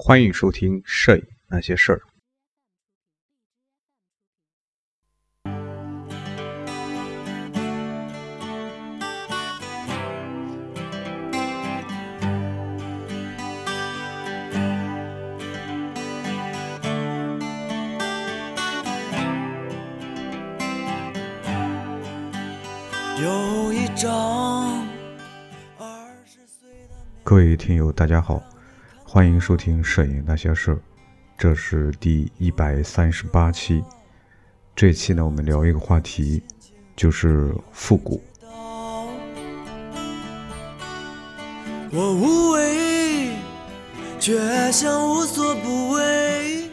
欢迎收听《摄影那些事儿》。有一张各位听友，大家好，欢迎收听《摄影那些事儿》，这是第一百三十八期。这期呢，我们聊一个话题，就是复古。我无畏，却想无所不为。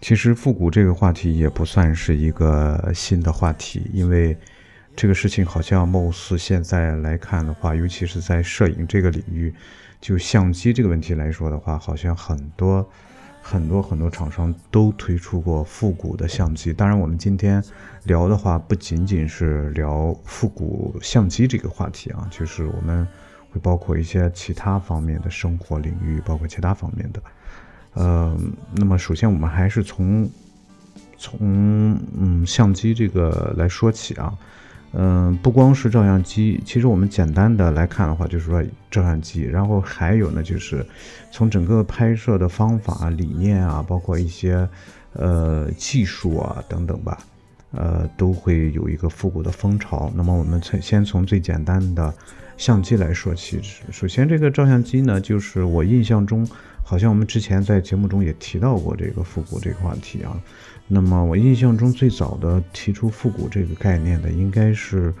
其实复古这个话题也不算是一个新的话题，因为这个事情好像貌似现在来看的话，尤其是在摄影这个领域，就相机这个问题来说的话，好像很多很多很多厂商都推出过复古的相机。当然，我们今天聊的话，不仅仅是聊复古相机这个话题啊，就是我们会包括一些其他方面的生活领域，包括其他方面的。呃，那么首先我们还是从从嗯相机这个来说起啊。嗯，不光是照相机，其实我们简单的来看的话，就是说照相机，然后还有呢，就是从整个拍摄的方法、理念啊，包括一些呃技术啊等等吧，呃，都会有一个复古的风潮。那么我们从先从最简单的相机来说起。首先，这个照相机呢，就是我印象中，好像我们之前在节目中也提到过这个复古这个话题啊。那么我印象中最早的提出复古这个概念的，应该是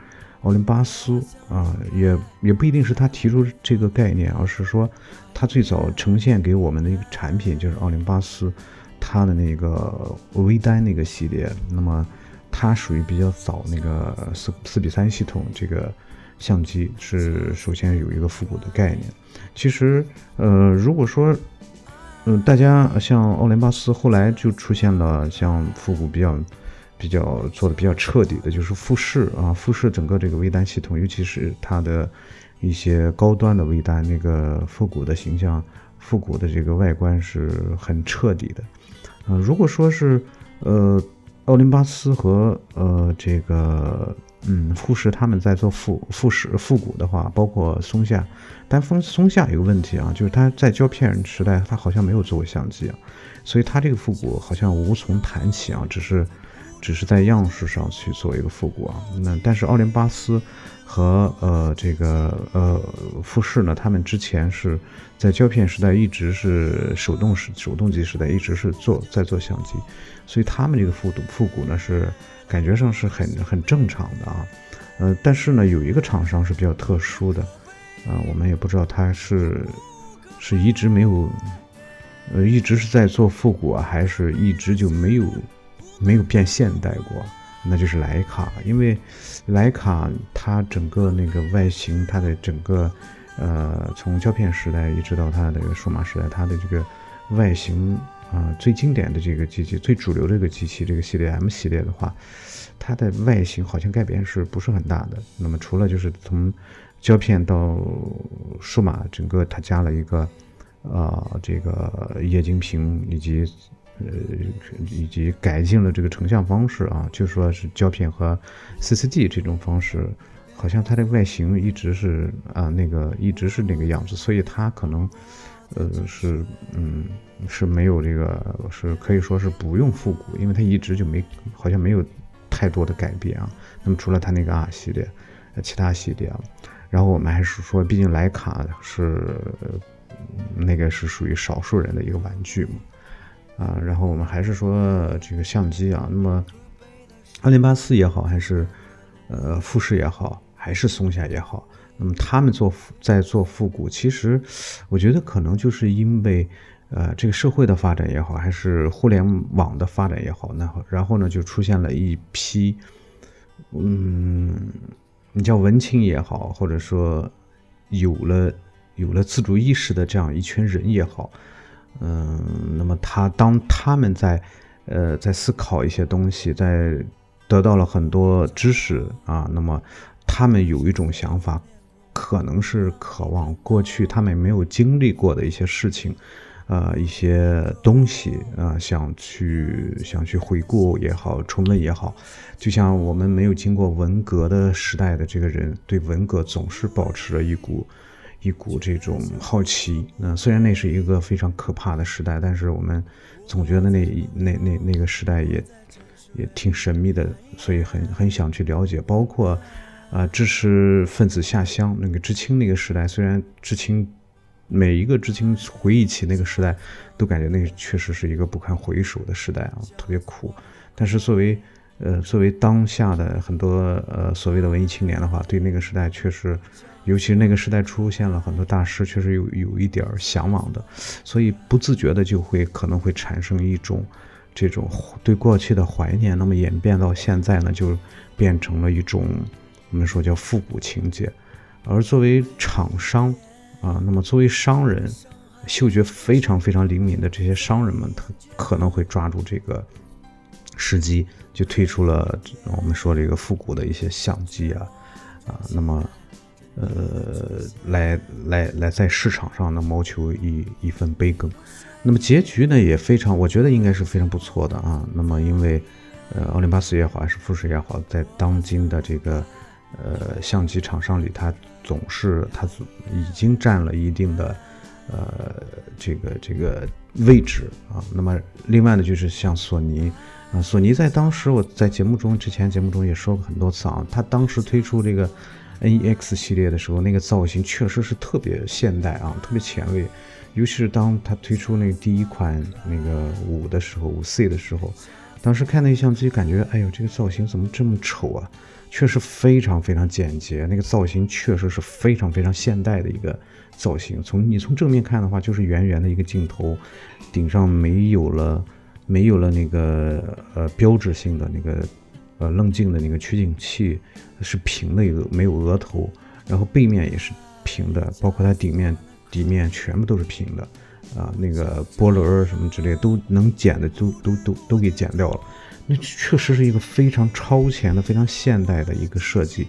奥林巴斯啊，也也不一定是他提出这个概念，而是说他最早呈现给我们的一个产品就是奥林巴斯，它的那个微单那个系列。那么它属于比较早那个四四比三系统这个相机是首先有一个复古的概念。其实呃，如果说嗯，大家像奥林巴斯，后来就出现了像复古比较、比较做的比较彻底的，就是富士啊，富士整个这个微单系统，尤其是它的一些高端的微单，那个复古的形象、复古的这个外观是很彻底的。啊，如果说是呃奥林巴斯和呃这个。嗯，富士他们在做复复式复古的话，包括松下，但松松下有个问题啊，就是他在胶片时代，他好像没有做过相机啊，所以他这个复古好像无从谈起啊，只是只是在样式上去做一个复古啊。那但是奥林巴斯和呃这个呃富士呢，他们之前是在胶片时代一直是手动时手动机时代一直是做在做相机，所以他们这个复古复古呢是。感觉上是很很正常的啊，呃，但是呢，有一个厂商是比较特殊的，啊，我们也不知道他是是一直没有，呃，一直是在做复古啊，还是一直就没有没有变现代过，那就是徕卡，因为徕卡它整个那个外形，它的整个呃，从胶片时代一直到它的数码时代，它的这个外形。啊，最经典的这个机器，最主流这个机器，这个系列 M 系列的话，它的外形好像改变是不是很大的？那么除了就是从胶片到数码，整个它加了一个呃这个液晶屏，以及呃以及改进了这个成像方式啊，就说是胶片和 CCD 这种方式，好像它的外形一直是啊那个一直是那个样子，所以它可能。呃，是，嗯，是没有这个，是可以说是不用复古，因为它一直就没，好像没有太多的改变啊。那么除了它那个 R 系列，其他系列啊，然后我们还是说，毕竟徕卡是那个是属于少数人的一个玩具嘛，啊，然后我们还是说这个相机啊，那么奥林巴斯也好，还是呃富士也好，还是松下也好。那么他们做在做复古，其实我觉得可能就是因为，呃，这个社会的发展也好，还是互联网的发展也好，那然后呢就出现了一批，嗯，你叫文青也好，或者说有了有了自主意识的这样一群人也好，嗯，那么他当他们在呃在思考一些东西，在得到了很多知识啊，那么他们有一种想法。可能是渴望过去他们没有经历过的一些事情，呃一些东西啊，想去想去回顾也好，重温也好，就像我们没有经过文革的时代的这个人，对文革总是保持着一股一股这种好奇。那虽然那是一个非常可怕的时代，但是我们总觉得那那那那个时代也也挺神秘的，所以很很想去了解，包括。啊，知识分子下乡，那个知青那个时代，虽然知青每一个知青回忆起那个时代，都感觉那确实是一个不堪回首的时代啊，特别苦。但是作为呃作为当下的很多呃所谓的文艺青年的话，对那个时代确实，尤其是那个时代出现了很多大师，确实有有一点向往的，所以不自觉的就会可能会产生一种这种对过去的怀念，那么演变到现在呢，就变成了一种。我们说叫复古情节，而作为厂商啊，那么作为商人，嗅觉非常非常灵敏的这些商人们，他可能会抓住这个时机，就推出了我们说这个复古的一些相机啊啊，那么呃，来来来在市场上呢谋求一一份杯羹，那么结局呢也非常，我觉得应该是非常不错的啊。那么因为呃，奥林巴斯也好，还是富士也好，在当今的这个。呃，相机厂商里，它总是它已经占了一定的呃这个这个位置啊。那么另外呢，就是像索尼啊，索尼在当时我在节目中之前节目中也说过很多次啊，它当时推出这个 NEX 系列的时候，那个造型确实是特别现代啊，特别前卫。尤其是当它推出那第一款那个五的时候，五 C 的时候，当时看那相机，感觉哎呦，这个造型怎么这么丑啊？确实非常非常简洁，那个造型确实是非常非常现代的一个造型。从你从正面看的话，就是圆圆的一个镜头，顶上没有了没有了那个呃标志性的那个呃棱镜的那个取景器，是平的一个没有额头，然后背面也是平的，包括它顶面底面全部都是平的啊，那个波轮什么之类都能剪的都都都都给剪掉了。那确实是一个非常超前的、非常现代的一个设计，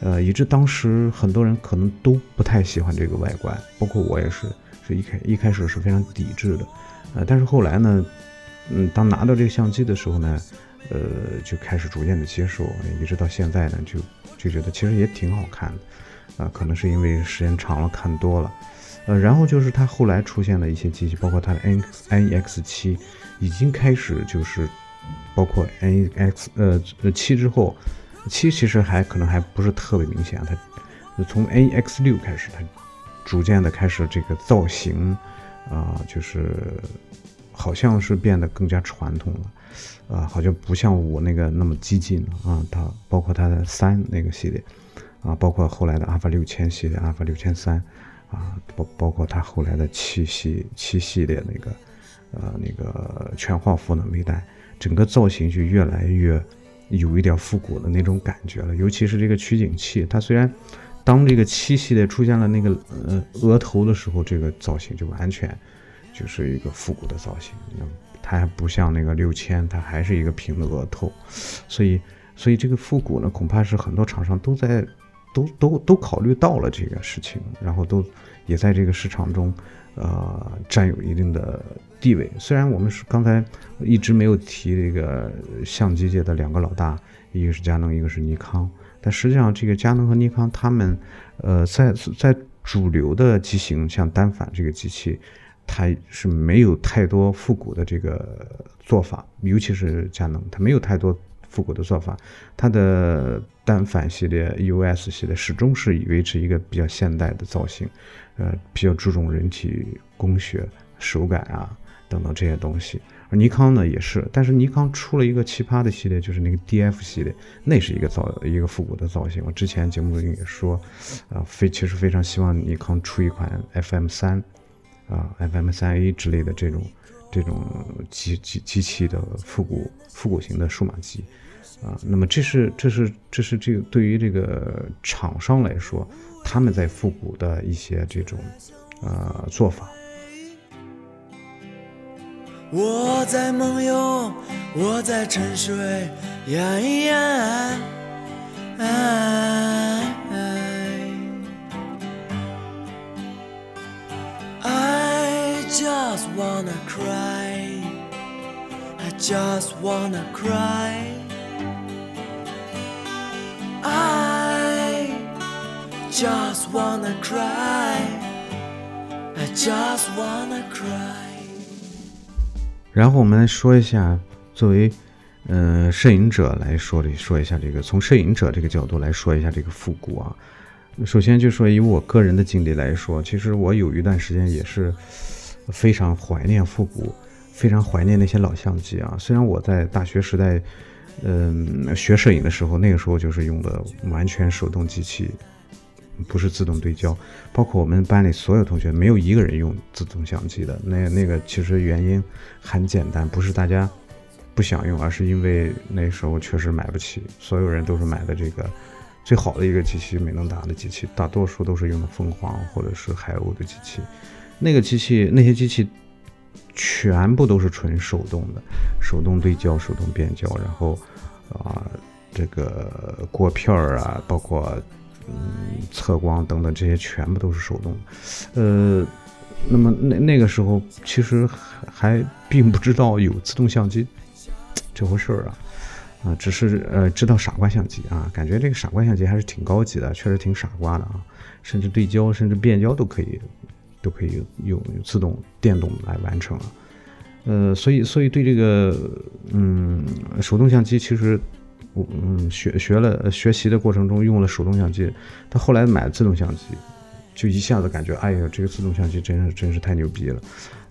呃，以致当时很多人可能都不太喜欢这个外观，包括我也是，是一开一开始是非常抵制的，呃，但是后来呢，嗯，当拿到这个相机的时候呢，呃，就开始逐渐的接受，一直到现在呢，就就觉得其实也挺好看的，啊，可能是因为时间长了看多了，呃，然后就是它后来出现的一些机器，包括它的 N N X 七，已经开始就是。包括 N X 呃呃七之后，七其实还可能还不是特别明显，它从 N X 六开始，它逐渐的开始这个造型啊，就是好像是变得更加传统了，啊，好像不像五那个那么激进了啊。它包括它的三那个系列啊，包括后来的阿尔法六千系列、阿尔法六千三啊，包包括它后来的七系七系列那个呃那个全画幅的微带。整个造型就越来越有一点复古的那种感觉了，尤其是这个取景器，它虽然当这个七系列出现了那个呃额头的时候，这个造型就完全就是一个复古的造型，它还不像那个六千，它还是一个平的额头，所以所以这个复古呢，恐怕是很多厂商都在都都都考虑到了这个事情，然后都也在这个市场中呃占有一定的。地位虽然我们是刚才一直没有提这个相机界的两个老大，一个是佳能，一个是尼康，但实际上这个佳能和尼康他们，呃，在在主流的机型，像单反这个机器，它是没有太多复古的这个做法，尤其是佳能，它没有太多复古的做法，它的单反系列、EOS 系列始终是维持一个比较现代的造型，呃，比较注重人体工学、手感啊。等等这些东西，而尼康呢也是，但是尼康出了一个奇葩的系列，就是那个 DF 系列，那是一个造一个复古的造型。我之前节目里也说，啊，非其实非常希望尼康出一款 FM 三，啊，FM 三 A 之类的这种这种机机机器的复古复古型的数码机，啊，那么这是这是这是这个对于这个厂商来说，他们在复古的一些这种呃做法。我在梦游，我在沉睡，呀呀，爱 just wanna cry. I just wanna cry. I just wanna cry. I just wanna cry. 然后我们来说一下，作为呃摄影者来说的，说一下这个从摄影者这个角度来说一下这个复古啊。首先就说以我个人的经历来说，其实我有一段时间也是非常怀念复古，非常怀念那些老相机啊。虽然我在大学时代，嗯，学摄影的时候，那个时候就是用的完全手动机器，不是自动对焦。包括我们班里所有同学，没有一个人用自动相机的。那那个其实原因很简单，不是大家不想用，而是因为那时候确实买不起，所有人都是买的这个。最好的一个机器，美能达的机器，大多数都是用的凤凰或者是海鸥的机器。那个机器，那些机器全部都是纯手动的，手动对焦、手动变焦，然后啊，这个过片儿啊，包括嗯测光等等这些，全部都是手动。呃，那么那那个时候其实还并不知道有自动相机 这回事儿啊。啊，只是呃知道傻瓜相机啊，感觉这个傻瓜相机还是挺高级的，确实挺傻瓜的啊，甚至对焦甚至变焦都可以，都可以用用自动电动来完成了。呃，所以所以对这个嗯手动相机，其实我嗯学学了学习的过程中用了手动相机，他后来买了自动相机，就一下子感觉哎呀这个自动相机真是真是太牛逼了。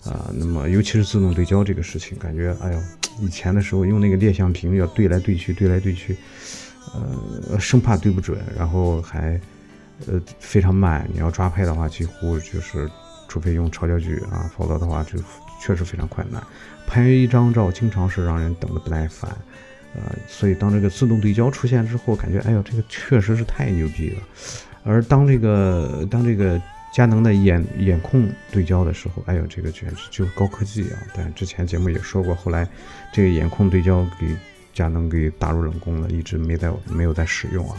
啊，那么尤其是自动对焦这个事情，感觉哎呦，以前的时候用那个烈相屏要对来对去，对来对去，呃，生怕对不准，然后还呃非常慢。你要抓拍的话，几乎就是除非用超焦距啊，否则的话就确实非常困难。拍一张照经常是让人等的不耐烦，呃，所以当这个自动对焦出现之后，感觉哎呦，这个确实是太牛逼了。而当这个当这个。佳能的眼眼控对焦的时候，哎呦，这个简直就是高科技啊！但之前节目也说过，后来这个眼控对焦给佳能给打入冷宫了，一直没在没有在使用啊。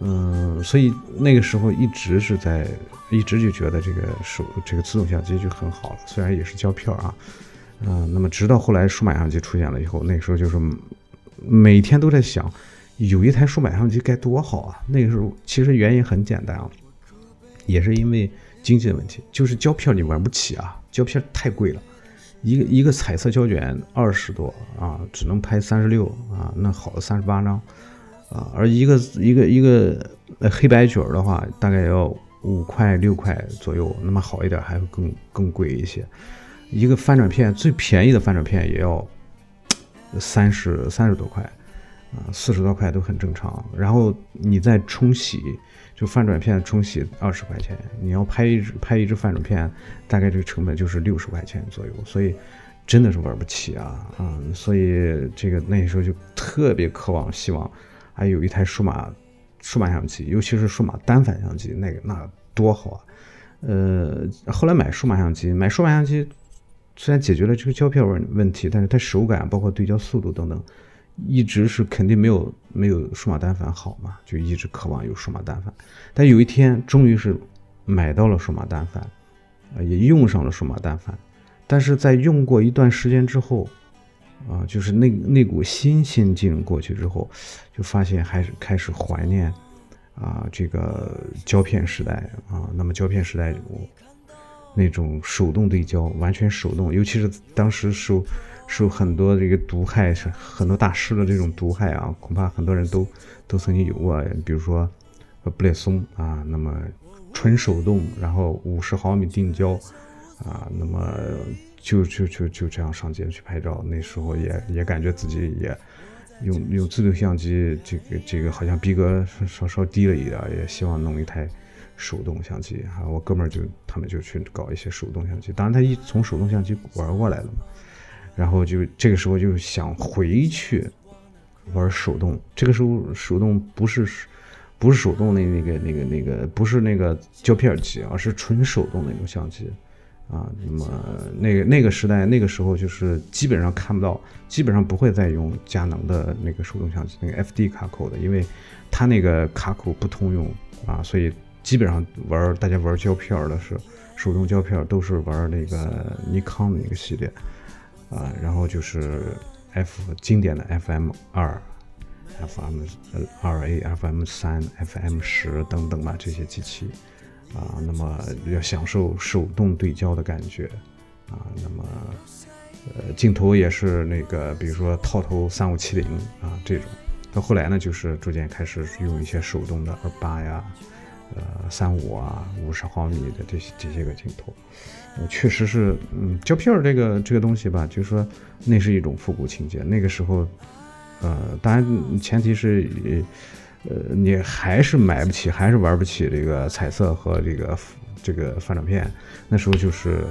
嗯，所以那个时候一直是在，一直就觉得这个手这个自动相机就很好了，虽然也是胶片啊。嗯，那么直到后来数码相机出现了以后，那时候就是每天都在想，有一台数码相机该多好啊！那个时候其实原因很简单啊。也是因为经济的问题，就是胶片你玩不起啊，胶片太贵了，一个一个彩色胶卷二十多啊，只能拍三十六啊，那好的三十八张啊，而一个一个一个黑白卷的话，大概要五块六块左右，那么好一点还会更更贵一些，一个翻转片最便宜的翻转片也要三十三十多块啊，四十多块都很正常，然后你再冲洗。就翻转片冲洗二十块钱，你要拍一支拍一支翻转片，大概这个成本就是六十块钱左右，所以真的是玩不起啊啊！所以这个那时候就特别渴望，希望还有一台数码数码相机，尤其是数码单反相机，那个那多好啊！呃，后来买数码相机，买数码相机虽然解决了这个胶片问问题，但是它手感包括对焦速度等等。一直是肯定没有没有数码单反好嘛，就一直渴望有数码单反。但有一天终于是买到了数码单反，啊，也用上了数码单反。但是在用过一段时间之后，啊，就是那那股新鲜劲过去之后，就发现还是开始怀念啊这个胶片时代啊。那么胶片时代我那种手动对焦，完全手动，尤其是当时受。受很多这个毒害，很多大师的这种毒害啊，恐怕很多人都都曾经有过，比如说布列松啊，那么纯手动，然后五十毫米定焦啊，那么就就就就这样上街去拍照，那时候也也感觉自己也用用自动相机，这个这个好像逼格稍稍低了一点，也希望弄一台手动相机啊。我哥们儿就他们就去搞一些手动相机，当然他一从手动相机玩过来了嘛。然后就这个时候就想回去玩手动，这个时候手动不是不是手动的那个那个那个不是那个胶片机，而是纯手动那种相机啊。那么那个那个时代那个时候就是基本上看不到，基本上不会再用佳能的那个手动相机，那个 FD 卡口的，因为它那个卡口不通用啊，所以基本上玩大家玩胶片的是。手动胶片都是玩那个尼康的那个系列啊，然后就是 F 经典的 FM 二、FM 二 A、FM 三、FM 十等等吧这些机器啊，那么要享受手动对焦的感觉啊，那么呃镜头也是那个，比如说套头三五七零啊这种。到后来呢，就是逐渐开始用一些手动的二八呀。呃，三五啊，五十毫米的这些这些个镜头，确实是，嗯，胶片这个这个东西吧，就是说那是一种复古情节。那个时候，呃，当然前提是，呃，呃你还是买不起，还是玩不起这个彩色和这个这个翻转片。那时候就是，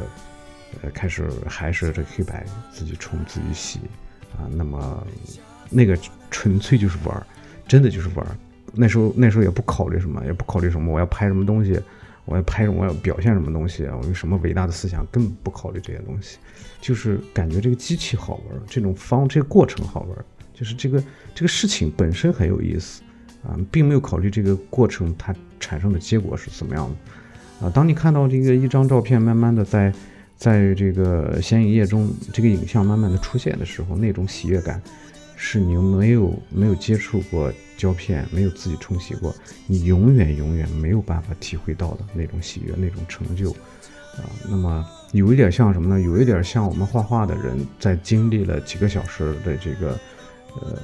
呃，开始还是这黑白自己冲自己洗啊。那么那个纯粹就是玩，真的就是玩。那时候那时候也不考虑什么，也不考虑什么，我要拍什么东西，我要拍，我要表现什么东西，我有什么伟大的思想，根本不考虑这些东西，就是感觉这个机器好玩，这种方这个过程好玩，就是这个这个事情本身很有意思啊，并没有考虑这个过程它产生的结果是怎么样的啊。当你看到这个一张照片慢慢的在在这个显影液中，这个影像慢慢的出现的时候，那种喜悦感。是你没有没有接触过胶片，没有自己冲洗过，你永远永远没有办法体会到的那种喜悦，那种成就，啊，那么有一点像什么呢？有一点像我们画画的人在经历了几个小时的这个，呃，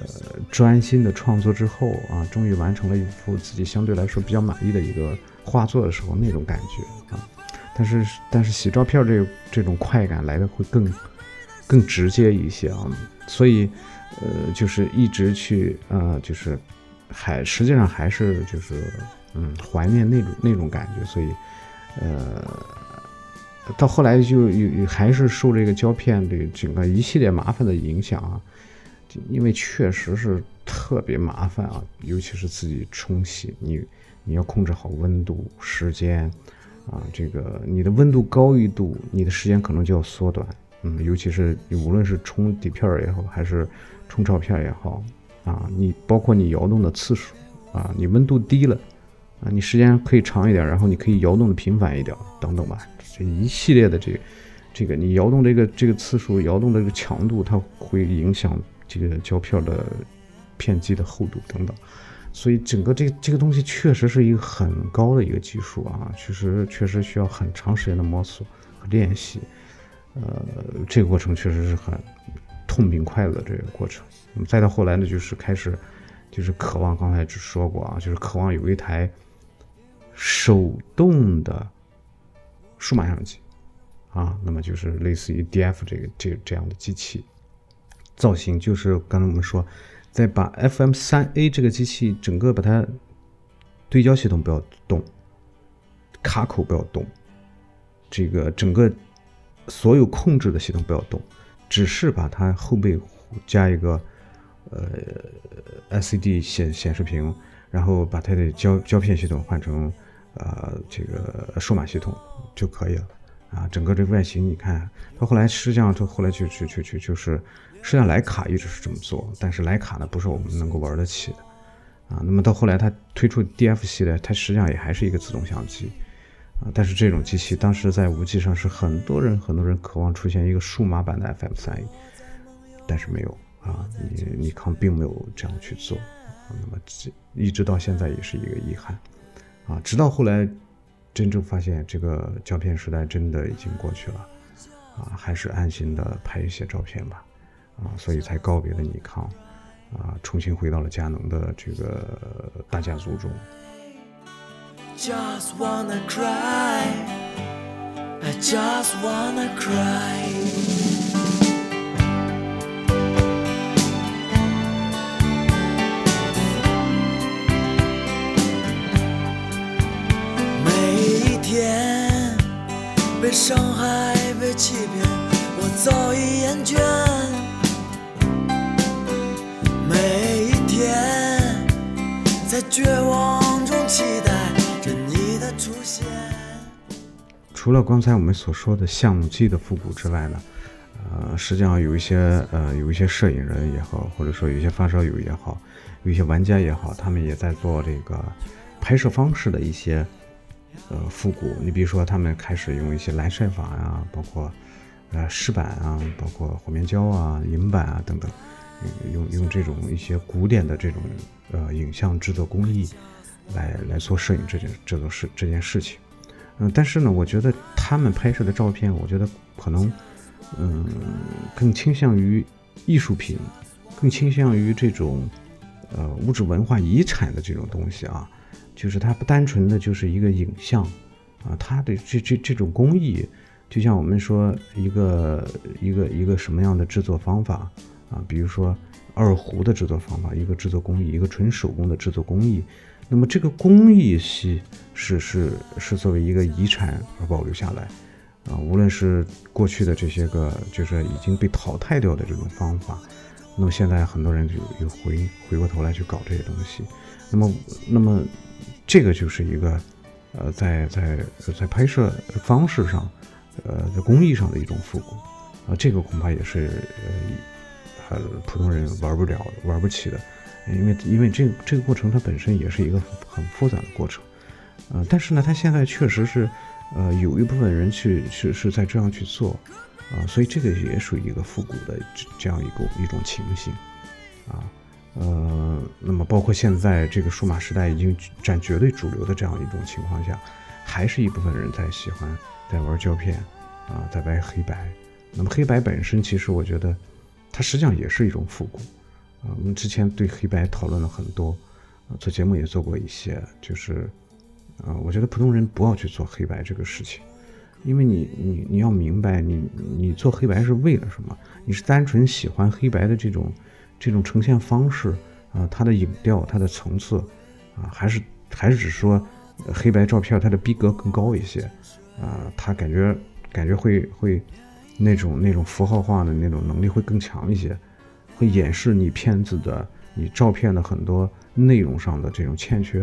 专心的创作之后啊，终于完成了一幅自己相对来说比较满意的一个画作的时候那种感觉啊。但是但是洗照片这这种快感来的会更更直接一些啊，所以。呃，就是一直去，呃，就是还实际上还是就是，嗯，怀念那种那种感觉，所以，呃，到后来就有还是受这个胶片这整个一系列麻烦的影响啊，因为确实是特别麻烦啊，尤其是自己冲洗，你你要控制好温度、时间啊，这个你的温度高一度，你的时间可能就要缩短，嗯，尤其是你无论是冲底片也好，还是冲照片也好，啊，你包括你摇动的次数，啊，你温度低了，啊，你时间可以长一点，然后你可以摇动的频繁一点，等等吧，这一系列的这，这个你摇动这个这个次数，摇动这个强度，它会影响这个胶片的片基的厚度等等，所以整个这这个东西确实是一个很高的一个技术啊，确实确实需要很长时间的摸索和练习，呃，这个过程确实是很。痛并快乐这个过程，那么再到后来呢，就是开始，就是渴望。刚才只说过啊，就是渴望有一台手动的数码相机啊，那么就是类似于 DF 这个这这样的机器，造型就是刚才我们说，再把 FM 三 A 这个机器整个把它对焦系统不要动，卡口不要动，这个整个所有控制的系统不要动。只是把它后背加一个呃 LCD 显显示屏，然后把它的胶胶片系统换成呃这个数码系统就可以了啊。整个这外形你看，它后来实际上它后来就就就就就是实际上徕卡一直是这么做，但是徕卡呢不是我们能够玩得起的啊。那么到后来它推出 DF 系列，它实际上也还是一个自动相机。啊，但是这种机器当时在无极上是很多人很多人渴望出现一个数码版的 FM 三，但是没有啊，你尼康并没有这样去做，那么一直到现在也是一个遗憾啊，直到后来真正发现这个胶片时代真的已经过去了啊，还是安心的拍一些照片吧啊，所以才告别了尼康啊，重新回到了佳能的这个大家族中。每一天被伤害被欺骗我早已厌倦在绝望中期待着你的出现除了刚才我们所说的相机的复古之外呢，呃，实际上有一些呃，有一些摄影人也好，或者说有一些发烧友也好，有一些玩家也好，他们也在做这个拍摄方式的一些呃复古。你比如说，他们开始用一些蓝晒法呀，包括呃湿板啊，包括火棉胶啊、银板啊等等，用用这种一些古典的这种呃影像制作工艺来来做摄影这件这种事这件事情。嗯，但是呢，我觉得他们拍摄的照片，我觉得可能嗯更倾向于艺术品，更倾向于这种。呃，物质文化遗产的这种东西啊，就是它不单纯的就是一个影像啊，它的这这这种工艺，就像我们说一个一个一个什么样的制作方法啊，比如说二胡的制作方法，一个制作工艺，一个纯手工的制作工艺，那么这个工艺系是是是作为一个遗产而保留下来啊，无论是过去的这些个就是已经被淘汰掉的这种方法。那么现在很多人就又回回过头来去搞这些东西，那么那么这个就是一个呃在在在拍摄方式上，呃在工艺上的一种复古，啊这个恐怕也是呃呃普通人玩不了玩不起的，因为因为这个这个过程它本身也是一个很复杂的过程，呃但是呢它现在确实是呃有一部分人去是是在这样去做。啊，所以这个也属于一个复古的这样一个一种情形，啊，呃，那么包括现在这个数码时代已经占绝对主流的这样一种情况下，还是一部分人在喜欢在玩胶片，啊，在拍黑白。那么黑白本身其实我觉得，它实际上也是一种复古，啊，我们之前对黑白讨论了很多，啊，做节目也做过一些，就是，啊，我觉得普通人不要去做黑白这个事情。因为你你你要明白，你你做黑白是为了什么？你是单纯喜欢黑白的这种这种呈现方式啊，它的影调、它的层次啊，还是还是只说黑白照片它的逼格更高一些啊？它感觉感觉会会那种那种符号化的那种能力会更强一些，会掩饰你片子的你照片的很多内容上的这种欠缺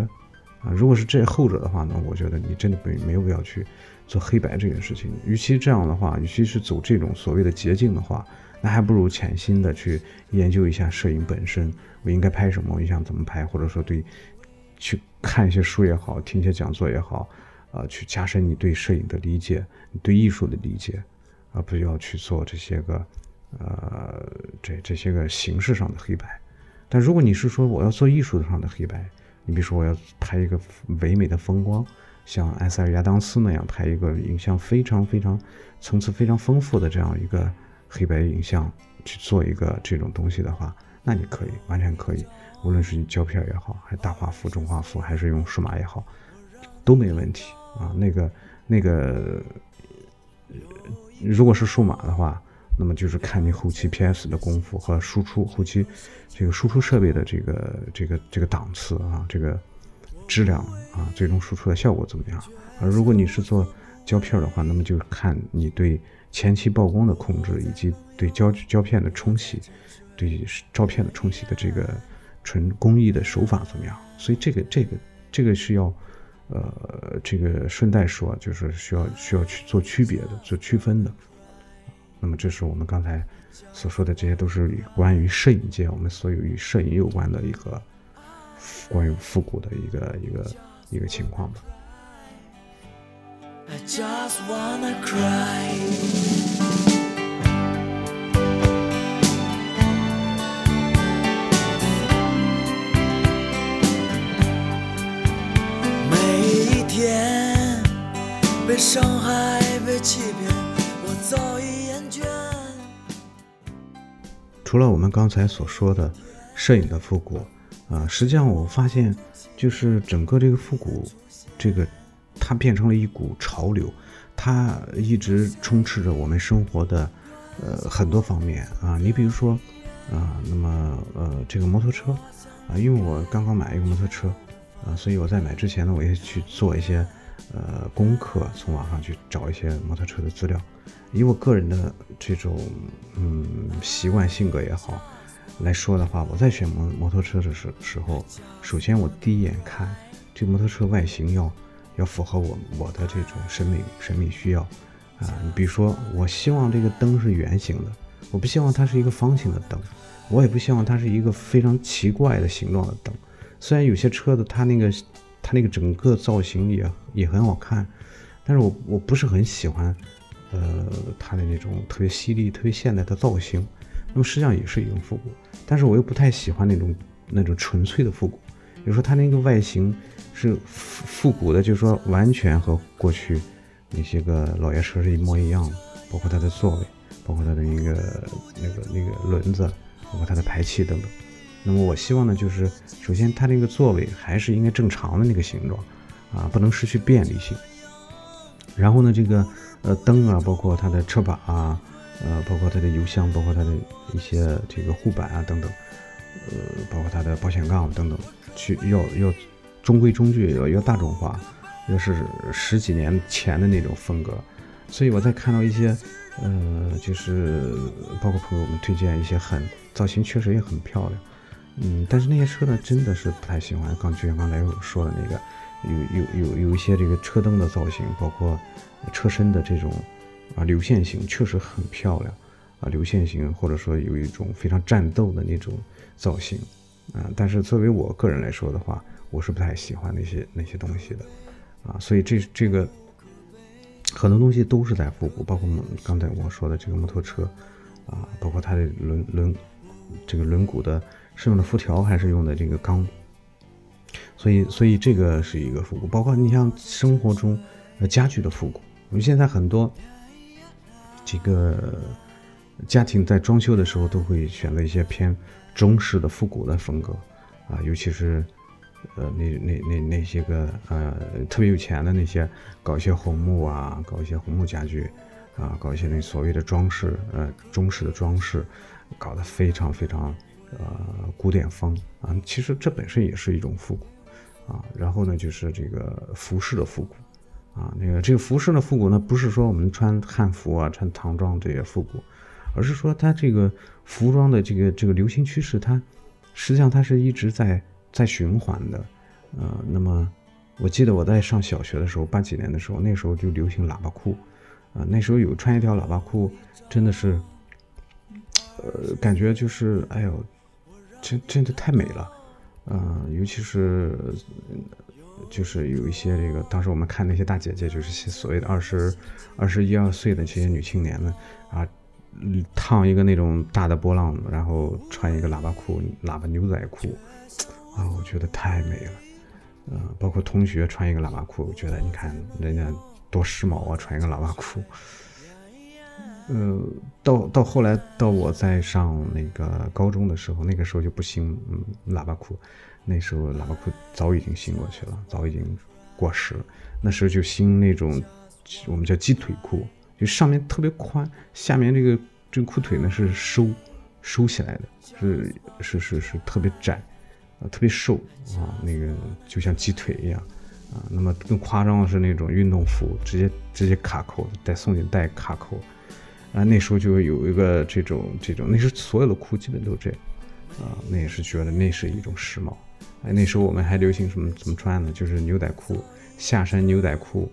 啊。如果是这后者的话呢，我觉得你真的没没有必要去。做黑白这件事情，与其这样的话，与其是走这种所谓的捷径的话，那还不如潜心的去研究一下摄影本身。我应该拍什么？我想怎么拍？或者说对，去看一些书也好，听一些讲座也好，啊，去加深你对摄影的理解，你对艺术的理解，而不要去做这些个，呃，这这些个形式上的黑白。但如果你是说我要做艺术上的黑白，你比如说我要拍一个唯美的风光。像埃塞尔亚当斯那样拍一个影像非常非常层次非常丰富的这样一个黑白影像去做一个这种东西的话，那你可以完全可以，无论是你胶片也好，还是大画幅、中画幅，还是用数码也好，都没问题啊。那个那个，如果是数码的话，那么就是看你后期 PS 的功夫和输出后期这个输出设备的这个这个这个档次啊，这个。质量啊，最终输出的效果怎么样？而如果你是做胶片的话，那么就看你对前期曝光的控制，以及对胶胶片的冲洗，对照片的冲洗的这个纯工艺的手法怎么样？所以这个这个这个是要，呃，这个顺带说，就是需要需要去做区别的，做区分的。那么这是我们刚才所说的，这些都是关于摄影界，我们所有与摄影有关的一个。关于复古的一个一个一个情况吧。每被伤害、被欺骗，我早已厌倦。除了我们刚才所说的摄影的复古。啊，实际上我发现，就是整个这个复古，这个它变成了一股潮流，它一直充斥着我们生活的呃很多方面啊。你比如说啊，那么呃这个摩托车啊，因为我刚刚买一个摩托车啊，所以我在买之前呢，我也去做一些呃功课，从网上去找一些摩托车的资料。以我个人的这种嗯习惯性格也好。来说的话，我在选摩摩托车的时时候，首先我第一眼看这摩托车外形要要符合我我的这种审美审美需要啊。你比如说，我希望这个灯是圆形的，我不希望它是一个方形的灯，我也不希望它是一个非常奇怪的形状的灯。虽然有些车子它那个它那个整个造型也也很好看，但是我我不是很喜欢，呃，它的那种特别犀利、特别现代的造型。那么实际上也是一种复古，但是我又不太喜欢那种那种纯粹的复古。比如说它那个外形是复复古的，就是说完全和过去那些个老爷车是一模一样的，包括它的座位，包括它的一个那个那个轮子，包括它的排气等等。那么我希望呢，就是首先它那个座位还是应该正常的那个形状啊，不能失去便利性。然后呢，这个呃灯啊，包括它的车把啊。呃，包括它的油箱，包括它的一些这个护板啊等等，呃，包括它的保险杠等等，去要要中规中矩，要要大众化，要是十几年前的那种风格。所以我在看到一些，呃，就是包括朋友们推荐一些很造型，确实也很漂亮，嗯，但是那些车呢，真的是不太喜欢。刚就像刚才我说的那个，有有有有一些这个车灯的造型，包括车身的这种。啊，流线型确实很漂亮，啊，流线型或者说有一种非常战斗的那种造型，啊，但是作为我个人来说的话，我是不太喜欢那些那些东西的，啊，所以这这个很多东西都是在复古，包括刚才我说的这个摩托车，啊，包括它的轮轮这个轮毂的是用的辐条还是用的这个钢，所以所以这个是一个复古，包括你像生活中呃家具的复古，我们现在很多。这个家庭在装修的时候都会选择一些偏中式的复古的风格啊，尤其是呃那那那那些个呃特别有钱的那些搞一些红木啊，搞一些红木家具啊，搞一些那所谓的装饰呃中式的装饰，搞得非常非常呃古典风啊，其实这本身也是一种复古啊。然后呢，就是这个服饰的复古。啊，那个这个服饰的复古呢，不是说我们穿汉服啊、穿唐装这些复古，而是说它这个服装的这个这个流行趋势，它实际上它是一直在在循环的。呃，那么我记得我在上小学的时候，八几年的时候，那时候就流行喇叭裤，啊，那时候有穿一条喇叭裤，真的是，呃，感觉就是哎呦，真真的太美了，嗯，尤其是。就是有一些这个，当时我们看那些大姐姐，就是所谓的二十二十一二岁的这些女青年们啊，烫一个那种大的波浪，然后穿一个喇叭裤、喇叭牛仔裤，啊，我觉得太美了。嗯，包括同学穿一个喇叭裤，我觉得你看人家多时髦啊，穿一个喇叭裤。呃，到到后来到我在上那个高中的时候，那个时候就不兴嗯喇叭裤。那时候喇叭裤早已经兴过去了，早已经过时了。那时候就兴那种我们叫鸡腿裤，就上面特别宽，下面这个这个裤腿呢是收收起来的，是是是是特别窄，啊特别瘦啊，那个就像鸡腿一样啊。那么更夸张的是那种运动服，直接直接卡扣，带松紧带卡扣啊。那时候就有一个这种这种，那时候所有的裤基本都这样啊。那也是觉得那是一种时髦。哎，那时候我们还流行什么怎么穿呢？就是牛仔裤，下身牛仔裤，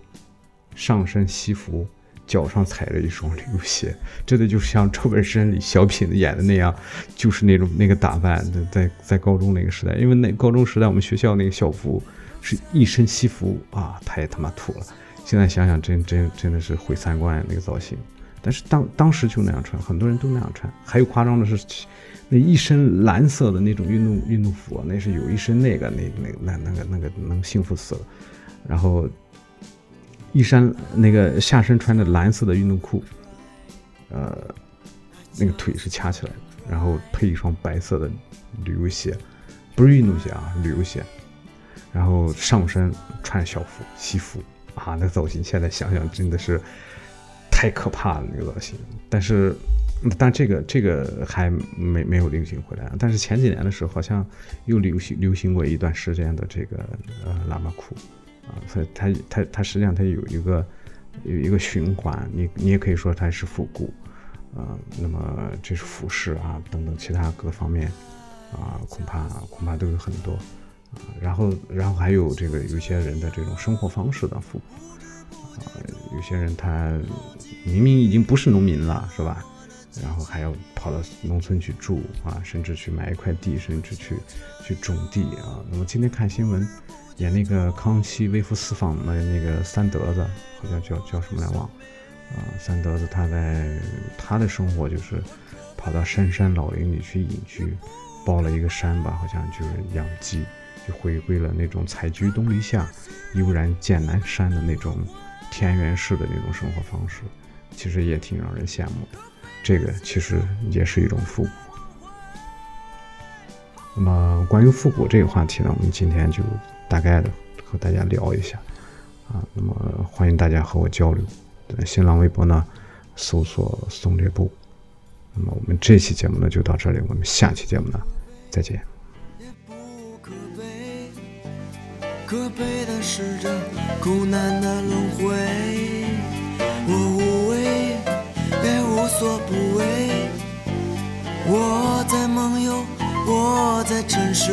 上身西服，脚上踩着一双旅游鞋，真的就像赵本山里小品演的那样，就是那种那个打扮。在在高中那个时代，因为那高中时代我们学校那个校服是一身西服啊，太他妈土了。现在想想，真真真的是毁三观那个造型。但是当当时就那样穿，很多人都那样穿。还有夸张的是。那一身蓝色的那种运动运动服，那是有一身那个那那那那个那个能幸福死了。然后一身那个下身穿着蓝色的运动裤，呃，那个腿是掐起来的，然后配一双白色的旅游鞋，不是运动鞋啊，旅游鞋。然后上身穿校服西服啊，那造型现在想想真的是太可怕了，那个造型。但是。但这个这个还没没有流行回来，但是前几年的时候好像又流行流行过一段时间的这个呃喇叭裤，啊，所以它它它实际上它有一个有一个循环，你你也可以说它是复古，啊，那么这是服饰啊等等其他各方面啊恐怕恐怕都有很多啊，然后然后还有这个有些人的这种生活方式的复古，啊，有些人他明明已经不是农民了，是吧？然后还要跑到农村去住啊，甚至去买一块地，甚至去去种地啊。那么今天看新闻，演那个康熙微服私访的那个三德子，好像叫叫什么来忘。啊，三德子他在他的生活就是跑到深山老林里去隐居，包了一个山吧，好像就是养鸡，就回归了那种采菊东篱下，悠然见南山的那种田园式的那种生活方式，其实也挺让人羡慕的。这个其实也是一种复古。那么关于复古这个话题呢，我们今天就大概的和大家聊一下啊。那么欢迎大家和我交流，在新浪微博呢搜索“宋略部”。那么我们这期节目呢就到这里，我们下期节目呢再见。也不可悲，可悲的是这苦难的轮回。我无畏，也无所不为。我在梦游，我在沉睡。